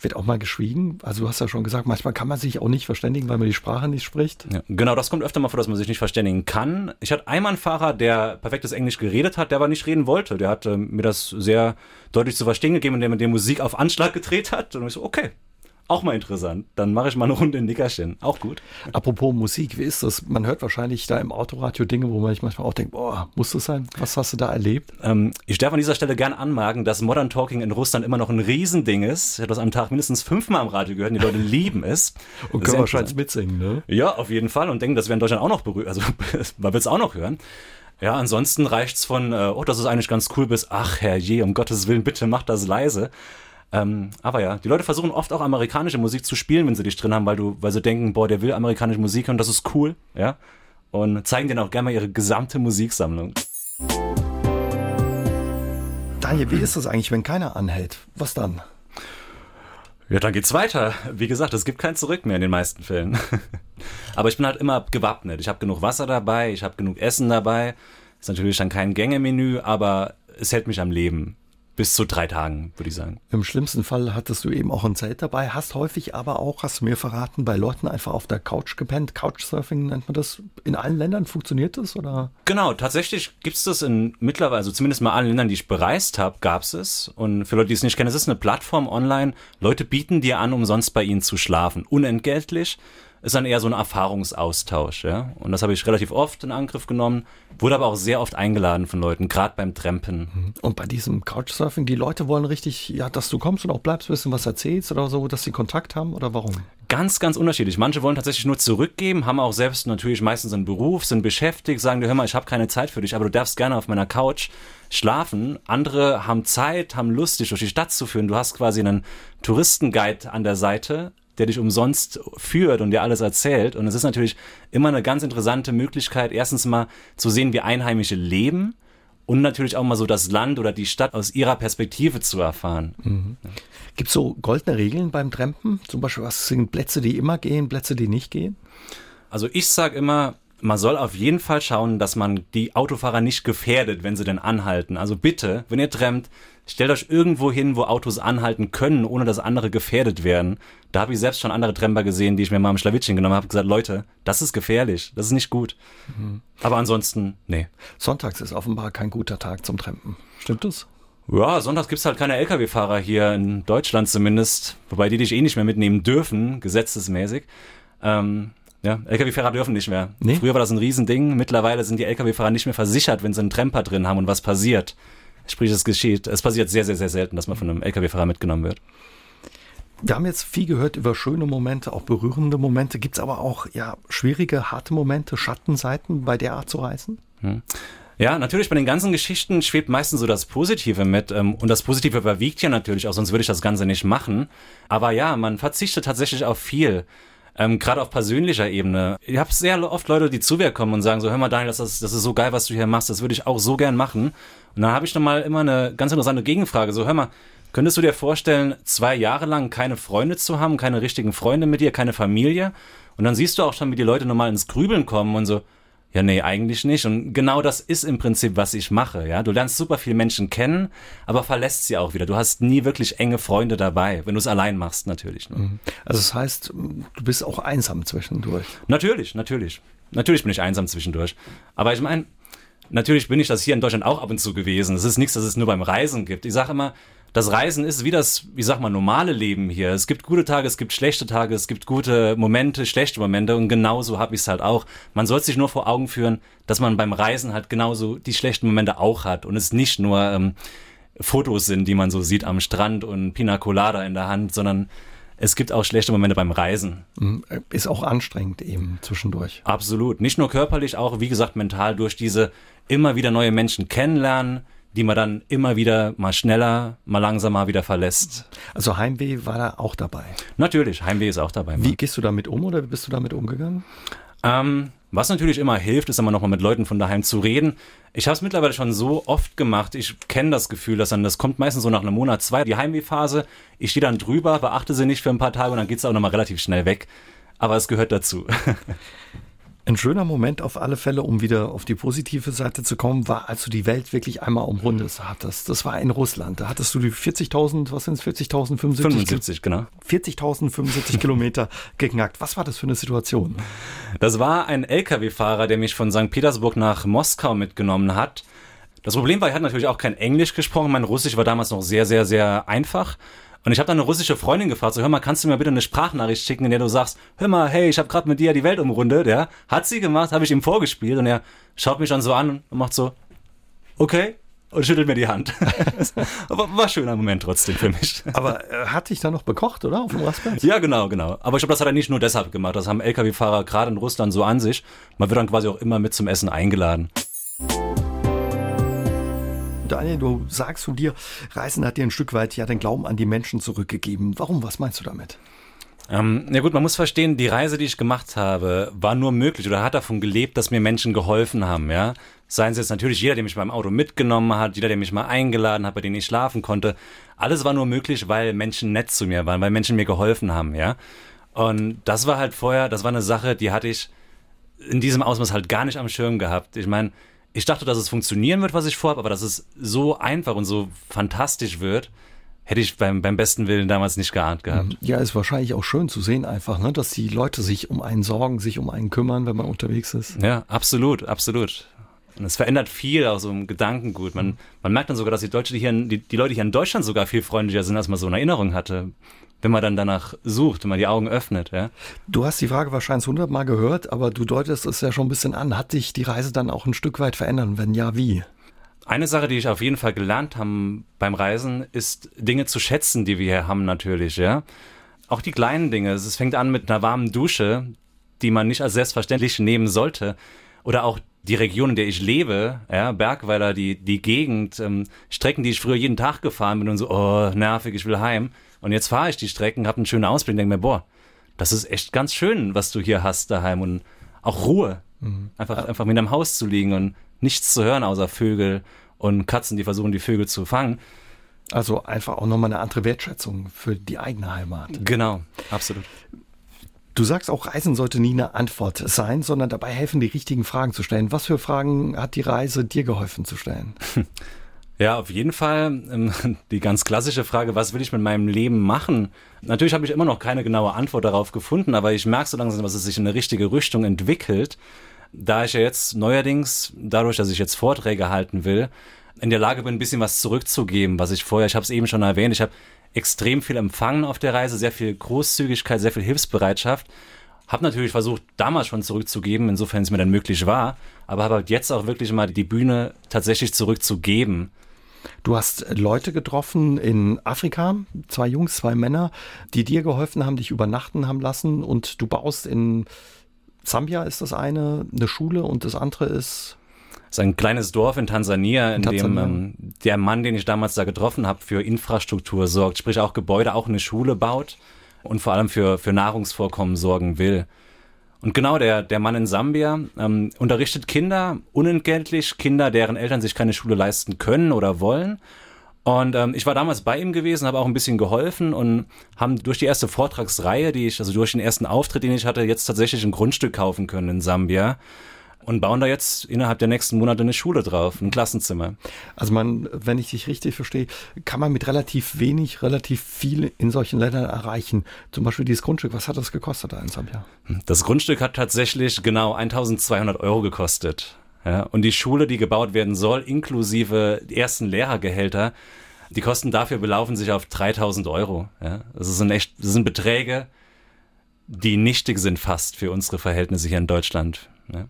Wird auch mal geschwiegen? Also du hast ja schon gesagt, manchmal kann man sich auch nicht verständigen, weil man die Sprache nicht spricht. Ja, genau, das kommt öfter mal vor, dass man sich nicht verständigen kann. Ich hatte einmal einen Fahrer, der perfektes Englisch geredet hat, der aber nicht reden wollte. Der hat ähm, mir das sehr deutlich zu verstehen gegeben, indem er die Musik auf Anschlag gedreht hat. Und ich so, okay, auch mal interessant. Dann mache ich mal eine Runde in Nickerchen. Auch gut. Apropos Musik, wie ist das? Man hört wahrscheinlich da im Autoradio Dinge, wo man sich manchmal auch denkt, boah, muss das sein? Was hast du da erlebt? Ähm, ich darf an dieser Stelle gern anmerken, dass Modern Talking in Russland immer noch ein Riesending ist. Ich habe das am Tag mindestens fünfmal am Radio gehört und die Leute lieben es. Und können wahrscheinlich mitsingen, ne? Ja, auf jeden Fall und denken, das wir in Deutschland auch noch berührt, also man will es auch noch hören. Ja, ansonsten reicht's von, äh, oh, das ist eigentlich ganz cool, bis, ach herrje, um Gottes Willen, bitte mach das leise. Ähm, aber ja, die Leute versuchen oft auch amerikanische Musik zu spielen, wenn sie dich drin haben, weil du, weil sie denken, boah, der will amerikanische Musik und das ist cool, ja. Und zeigen denen auch gerne mal ihre gesamte Musiksammlung. Daniel, wie ist das eigentlich, wenn keiner anhält? Was dann? Ja, dann geht's weiter. Wie gesagt, es gibt kein Zurück mehr in den meisten Fällen. Aber ich bin halt immer gewappnet. Ich habe genug Wasser dabei, ich habe genug Essen dabei. Ist natürlich dann kein Gängemenü, aber es hält mich am Leben. Bis zu drei Tagen, würde ich sagen. Im schlimmsten Fall hattest du eben auch ein Zelt dabei, hast häufig aber auch, hast du mir verraten, bei Leuten einfach auf der Couch gepennt. Couchsurfing nennt man das. In allen Ländern funktioniert das oder? Genau, tatsächlich gibt's das in mittlerweile, also zumindest mal allen Ländern, die ich bereist habe, gab's es. Und für Leute, die es nicht kennen, es ist eine Plattform online. Leute bieten dir an, umsonst bei ihnen zu schlafen. Unentgeltlich. Ist dann eher so ein Erfahrungsaustausch, ja. Und das habe ich relativ oft in Angriff genommen, wurde aber auch sehr oft eingeladen von Leuten, gerade beim Trampen. Und bei diesem Couchsurfing, die Leute wollen richtig, ja, dass du kommst und auch bleibst, bisschen was erzählst oder so, dass sie Kontakt haben oder warum? Ganz, ganz unterschiedlich. Manche wollen tatsächlich nur zurückgeben, haben auch selbst natürlich meistens einen Beruf, sind beschäftigt, sagen dir, hör mal, ich habe keine Zeit für dich, aber du darfst gerne auf meiner Couch schlafen. Andere haben Zeit, haben Lust, dich durch die Stadt zu führen. Du hast quasi einen Touristenguide an der Seite, der dich umsonst führt und dir alles erzählt. Und es ist natürlich immer eine ganz interessante Möglichkeit, erstens mal zu sehen, wie Einheimische leben und natürlich auch mal so das Land oder die Stadt aus ihrer Perspektive zu erfahren. Gibt es so goldene Regeln beim Trampen? Zum Beispiel, was sind Plätze, die immer gehen, Plätze, die nicht gehen? Also ich sag immer, man soll auf jeden Fall schauen, dass man die Autofahrer nicht gefährdet, wenn sie denn anhalten. Also bitte, wenn ihr trennt, stellt euch irgendwo hin, wo Autos anhalten können, ohne dass andere gefährdet werden. Da habe ich selbst schon andere Tremper gesehen, die ich mir mal im Schlawittchen genommen habe, gesagt, Leute, das ist gefährlich, das ist nicht gut. Aber ansonsten, nee. Sonntags ist offenbar kein guter Tag zum Trampen. Stimmt das? Ja, sonntags gibt's halt keine Lkw-Fahrer hier in Deutschland zumindest, wobei die dich eh nicht mehr mitnehmen dürfen, gesetzesmäßig. Ähm, ja, Lkw-Fahrer dürfen nicht mehr. Nee? Früher war das ein Riesending, mittlerweile sind die Lkw-Fahrer nicht mehr versichert, wenn sie einen Tremper drin haben und was passiert. Sprich, es geschieht, es passiert sehr, sehr, sehr selten, dass man von einem Lkw-Fahrer mitgenommen wird. Wir haben jetzt viel gehört über schöne Momente, auch berührende Momente. Gibt es aber auch ja, schwierige, harte Momente, Schattenseiten bei der Art zu reisen? Ja, natürlich bei den ganzen Geschichten schwebt meistens so das Positive mit. ähm, Und das Positive überwiegt ja natürlich auch, sonst würde ich das Ganze nicht machen. Aber ja, man verzichtet tatsächlich auf viel. Ähm, Gerade auf persönlicher Ebene. Ich habe sehr oft Leute, die zu mir kommen und sagen so, hör mal Daniel, das ist, das ist so geil, was du hier machst, das würde ich auch so gern machen. Und dann habe ich dann mal immer eine ganz interessante Gegenfrage, so hör mal, könntest du dir vorstellen, zwei Jahre lang keine Freunde zu haben, keine richtigen Freunde mit dir, keine Familie? Und dann siehst du auch schon, wie die Leute normal ins Grübeln kommen und so, ja, nee, eigentlich nicht. Und genau das ist im Prinzip, was ich mache. Ja, du lernst super viele Menschen kennen, aber verlässt sie auch wieder. Du hast nie wirklich enge Freunde dabei, wenn du es allein machst, natürlich. Ne? Also das heißt, du bist auch einsam zwischendurch. Natürlich, natürlich. Natürlich bin ich einsam zwischendurch. Aber ich meine, natürlich bin ich das hier in Deutschland auch ab und zu gewesen. Es ist nichts, das es nur beim Reisen gibt. Ich sage immer, das Reisen ist wie das, wie sag mal, normale Leben hier. Es gibt gute Tage, es gibt schlechte Tage, es gibt gute Momente, schlechte Momente und genauso habe ich es halt auch. Man soll sich nur vor Augen führen, dass man beim Reisen halt genauso die schlechten Momente auch hat und es nicht nur ähm, Fotos sind, die man so sieht am Strand und Pina Colada in der Hand, sondern es gibt auch schlechte Momente beim Reisen. Mhm. Ist auch anstrengend eben zwischendurch. Absolut. Nicht nur körperlich, auch wie gesagt mental durch diese immer wieder neue Menschen kennenlernen, die man dann immer wieder mal schneller, mal langsamer wieder verlässt. Also Heimweh war da auch dabei. Natürlich, Heimweh ist auch dabei. Wie gehst du damit um oder wie bist du damit umgegangen? Ähm, was natürlich immer hilft, ist immer noch mal mit Leuten von daheim zu reden. Ich habe es mittlerweile schon so oft gemacht. Ich kenne das Gefühl, dass dann, das kommt meistens so nach einem Monat, zwei, die Heimwehphase. Ich stehe dann drüber, beachte sie nicht für ein paar Tage und dann geht es auch noch mal relativ schnell weg. Aber es gehört dazu. Ein schöner Moment auf alle Fälle, um wieder auf die positive Seite zu kommen, war, als du die Welt wirklich einmal umrundet hattest. Das war in Russland. Da hattest du die 40.000, was sind es, 40.000, 75, genau. 40.000, 75 Kilometer geknackt. Was war das für eine Situation? Das war ein LKW-Fahrer, der mich von St. Petersburg nach Moskau mitgenommen hat. Das Problem war, er hat natürlich auch kein Englisch gesprochen. Mein Russisch war damals noch sehr, sehr, sehr einfach. Und ich habe dann eine russische Freundin gefragt, so hör mal, kannst du mir bitte eine Sprachnachricht schicken, in der du sagst, hör mal, hey, ich habe gerade mit dir die Welt umrundet, ja? Hat sie gemacht, habe ich ihm vorgespielt und er schaut mich dann so an und macht so, okay, und schüttelt mir die Hand. Aber war ein schöner Moment trotzdem für mich. Aber er äh, hat dich dann noch bekocht, oder? Auf dem Rastplatz? Ja, genau, genau. Aber ich glaube, das hat er nicht nur deshalb gemacht. Das haben Lkw-Fahrer gerade in Russland so an sich. Man wird dann quasi auch immer mit zum Essen eingeladen. Daniel, du sagst von dir, Reisen hat dir ein Stück weit ja den Glauben an die Menschen zurückgegeben. Warum? Was meinst du damit? Ähm, ja gut, man muss verstehen, die Reise, die ich gemacht habe, war nur möglich oder hat davon gelebt, dass mir Menschen geholfen haben, ja. Seien es jetzt natürlich jeder, der mich beim Auto mitgenommen hat, jeder, der mich mal eingeladen hat, bei dem ich schlafen konnte. Alles war nur möglich, weil Menschen nett zu mir waren, weil Menschen mir geholfen haben, ja. Und das war halt vorher, das war eine Sache, die hatte ich in diesem Ausmaß halt gar nicht am Schirm gehabt. Ich meine, ich dachte, dass es funktionieren wird, was ich vorhabe, aber dass es so einfach und so fantastisch wird, hätte ich beim, beim besten Willen damals nicht geahnt gehabt. Ja, ist wahrscheinlich auch schön zu sehen einfach, ne, dass die Leute sich um einen sorgen, sich um einen kümmern, wenn man unterwegs ist. Ja, absolut, absolut. Und es verändert viel auch so im Gedankengut. Man, man merkt dann sogar, dass die, Deutsche, die, hier in, die, die Leute hier in Deutschland sogar viel freundlicher sind, als man so eine Erinnerung hatte wenn man dann danach sucht, wenn man die Augen öffnet. Ja? Du hast die Frage wahrscheinlich hundertmal gehört, aber du deutest es ja schon ein bisschen an. Hat dich die Reise dann auch ein Stück weit verändert? Wenn ja, wie? Eine Sache, die ich auf jeden Fall gelernt habe beim Reisen, ist Dinge zu schätzen, die wir hier haben natürlich. Ja? Auch die kleinen Dinge. Es fängt an mit einer warmen Dusche, die man nicht als selbstverständlich nehmen sollte. Oder auch die Region, in der ich lebe, ja, Bergweiler, die, die Gegend, ähm, Strecken, die ich früher jeden Tag gefahren bin und so, oh, nervig, ich will heim und jetzt fahre ich die Strecken, habe einen schönen Ausblick, denke mir, boah, das ist echt ganz schön, was du hier hast daheim und auch Ruhe. Mhm. Einfach, einfach mit einem Haus zu liegen und nichts zu hören außer Vögel und Katzen, die versuchen, die Vögel zu fangen. Also einfach auch nochmal eine andere Wertschätzung für die eigene Heimat. Genau, absolut. Du sagst auch, Reisen sollte nie eine Antwort sein, sondern dabei helfen, die richtigen Fragen zu stellen. Was für Fragen hat die Reise dir geholfen zu stellen? Ja, auf jeden Fall. Ähm, die ganz klassische Frage, was will ich mit meinem Leben machen? Natürlich habe ich immer noch keine genaue Antwort darauf gefunden, aber ich merke so langsam, dass es sich in eine richtige Richtung entwickelt. Da ich ja jetzt neuerdings, dadurch, dass ich jetzt Vorträge halten will, in der Lage bin, ein bisschen was zurückzugeben, was ich vorher, ich habe es eben schon erwähnt, ich habe extrem viel empfangen auf der Reise, sehr viel Großzügigkeit, sehr viel Hilfsbereitschaft. Habe natürlich versucht, damals schon zurückzugeben, insofern es mir dann möglich war, aber habe halt jetzt auch wirklich mal die Bühne tatsächlich zurückzugeben. Du hast Leute getroffen in Afrika, zwei Jungs, zwei Männer, die dir geholfen haben, dich übernachten haben lassen und du baust in Zambia ist das eine, eine Schule und das andere ist das ist ein kleines Dorf in Tansania, in, in Tansania. dem ähm, der Mann, den ich damals da getroffen habe, für Infrastruktur sorgt, sprich auch Gebäude, auch eine Schule baut und vor allem für, für Nahrungsvorkommen sorgen will. Und genau, der, der Mann in Sambia ähm, unterrichtet Kinder unentgeltlich, Kinder, deren Eltern sich keine Schule leisten können oder wollen. Und ähm, ich war damals bei ihm gewesen, habe auch ein bisschen geholfen und haben durch die erste Vortragsreihe, die ich, also durch den ersten Auftritt, den ich hatte, jetzt tatsächlich ein Grundstück kaufen können in Sambia und bauen da jetzt innerhalb der nächsten Monate eine Schule drauf, ein Klassenzimmer. Also man, wenn ich dich richtig verstehe, kann man mit relativ wenig, relativ viel in solchen Ländern erreichen. Zum Beispiel dieses Grundstück, was hat das gekostet da in Sambia? Das Grundstück hat tatsächlich genau 1200 Euro gekostet. Ja, und die Schule, die gebaut werden soll, inklusive ersten Lehrergehälter, die Kosten dafür belaufen sich auf 3000 Euro. Ja, das sind echt, das sind Beträge, die nichtig sind fast für unsere Verhältnisse hier in Deutschland. Ja.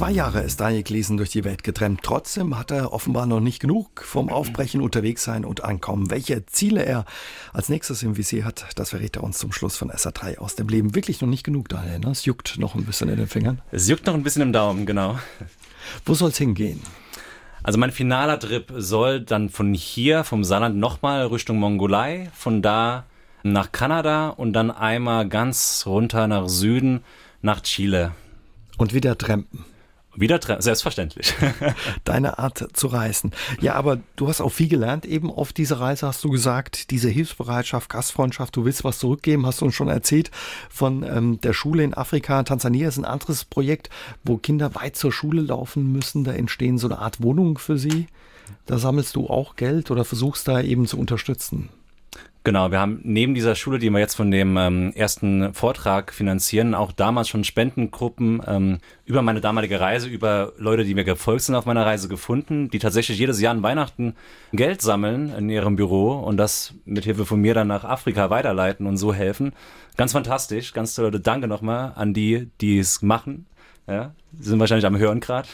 Zwei Jahre ist Daniel Gleason durch die Welt getrennt. Trotzdem hat er offenbar noch nicht genug vom Aufbrechen, unterwegs sein und ankommen. Welche Ziele er als nächstes im Visier hat, das verrät er uns zum Schluss von SA3 aus dem Leben. Wirklich noch nicht genug, Daniel. Ne? Es juckt noch ein bisschen in den Fingern. Es juckt noch ein bisschen im Daumen, genau. Wo soll es hingehen? Also mein finaler Trip soll dann von hier, vom Saarland, nochmal Richtung Mongolei, von da nach Kanada und dann einmal ganz runter nach Süden, nach Chile. Und wieder trampen. Wieder treffen, selbstverständlich. Deine Art zu reisen. Ja, aber du hast auch viel gelernt eben auf dieser Reise, hast du gesagt. Diese Hilfsbereitschaft, Gastfreundschaft, du willst was zurückgeben, hast du uns schon erzählt von ähm, der Schule in Afrika. Tansania ist ein anderes Projekt, wo Kinder weit zur Schule laufen müssen. Da entstehen so eine Art Wohnungen für sie. Da sammelst du auch Geld oder versuchst da eben zu unterstützen. Genau, wir haben neben dieser Schule, die wir jetzt von dem ähm, ersten Vortrag finanzieren, auch damals schon Spendengruppen ähm, über meine damalige Reise, über Leute, die mir gefolgt sind auf meiner Reise gefunden, die tatsächlich jedes Jahr an Weihnachten Geld sammeln in ihrem Büro und das mit Hilfe von mir dann nach Afrika weiterleiten und so helfen. Ganz fantastisch, ganz tolle Danke nochmal an die, die es machen. Ja, die sind wahrscheinlich am Hören gerade.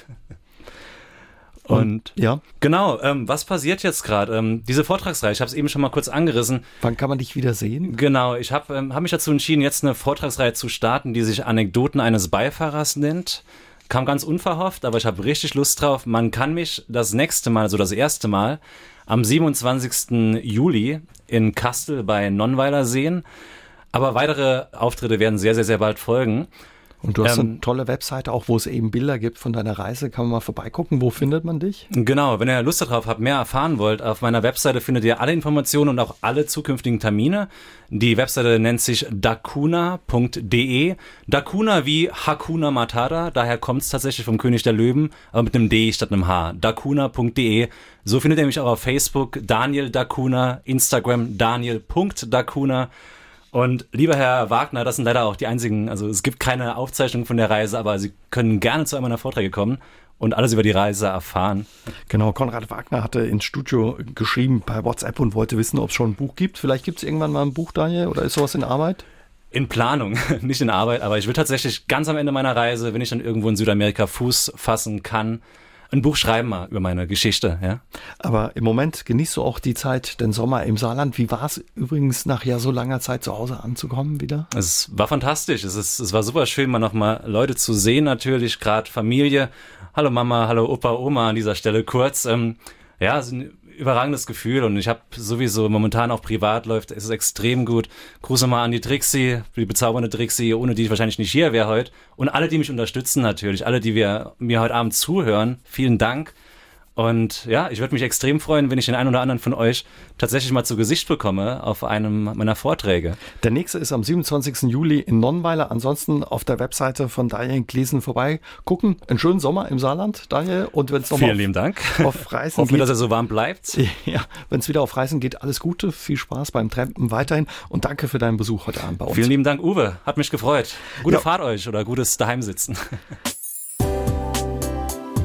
Und ja, genau. Ähm, was passiert jetzt gerade? Ähm, diese Vortragsreihe, ich habe es eben schon mal kurz angerissen. Wann kann man dich wieder sehen? Genau, ich habe ähm, hab mich dazu entschieden, jetzt eine Vortragsreihe zu starten, die sich Anekdoten eines Beifahrers nennt. Kam ganz unverhofft, aber ich habe richtig Lust drauf. Man kann mich das nächste Mal, also das erste Mal, am 27. Juli in Kastel bei Nonnweiler sehen. Aber weitere Auftritte werden sehr, sehr, sehr bald folgen. Und du hast ähm, eine tolle Webseite, auch wo es eben Bilder gibt von deiner Reise. Kann man mal vorbeigucken. Wo findet man dich? Genau, wenn ihr Lust darauf habt, mehr erfahren wollt, auf meiner Webseite findet ihr alle Informationen und auch alle zukünftigen Termine. Die Webseite nennt sich dakuna.de. Dakuna wie Hakuna Matata, daher kommt es tatsächlich vom König der Löwen, aber mit einem D statt einem H. Dakuna.de. So findet ihr mich auch auf Facebook, Daniel Dakuna, Instagram Daniel.dakuna. Und lieber Herr Wagner, das sind leider auch die einzigen, also es gibt keine Aufzeichnung von der Reise, aber Sie können gerne zu einem meiner Vorträge kommen und alles über die Reise erfahren. Genau, Konrad Wagner hatte ins Studio geschrieben bei WhatsApp und wollte wissen, ob es schon ein Buch gibt. Vielleicht gibt es irgendwann mal ein Buch, Daniel, oder ist sowas in Arbeit? In Planung, nicht in Arbeit, aber ich will tatsächlich ganz am Ende meiner Reise, wenn ich dann irgendwo in Südamerika Fuß fassen kann, ein Buch schreiben mal über meine Geschichte. Ja. Aber im Moment genießt du auch die Zeit, den Sommer im Saarland. Wie war es übrigens nach ja so langer Zeit zu Hause anzukommen wieder? Es war fantastisch. Es, ist, es war super schön, mal nochmal Leute zu sehen natürlich, gerade Familie. Hallo Mama, hallo Opa, Oma an dieser Stelle kurz. Ähm, ja, sind überragendes Gefühl und ich habe sowieso momentan auch privat läuft es ist extrem gut. Grüße mal an die Trixie, die bezaubernde Trixie, ohne die ich wahrscheinlich nicht hier wäre heute und alle, die mich unterstützen natürlich, alle, die wir mir heute Abend zuhören. Vielen Dank. Und ja, ich würde mich extrem freuen, wenn ich den einen oder anderen von euch tatsächlich mal zu Gesicht bekomme auf einem meiner Vorträge. Der nächste ist am 27. Juli in Nonnweiler. Ansonsten auf der Webseite von Daniel Gleason vorbei gucken. Einen schönen Sommer im Saarland, Daniel. Und wenn es nochmal Vielen lieben Dank. auf Reisen Hoffen, geht, dass er so warm bleibt. Ja, wenn es wieder auf Reisen geht, alles Gute, viel Spaß beim Trampen weiterhin und danke für deinen Besuch heute Abend bei uns. Vielen lieben Dank, Uwe. Hat mich gefreut. Gute ja. Fahrt euch oder gutes Daheimsitzen.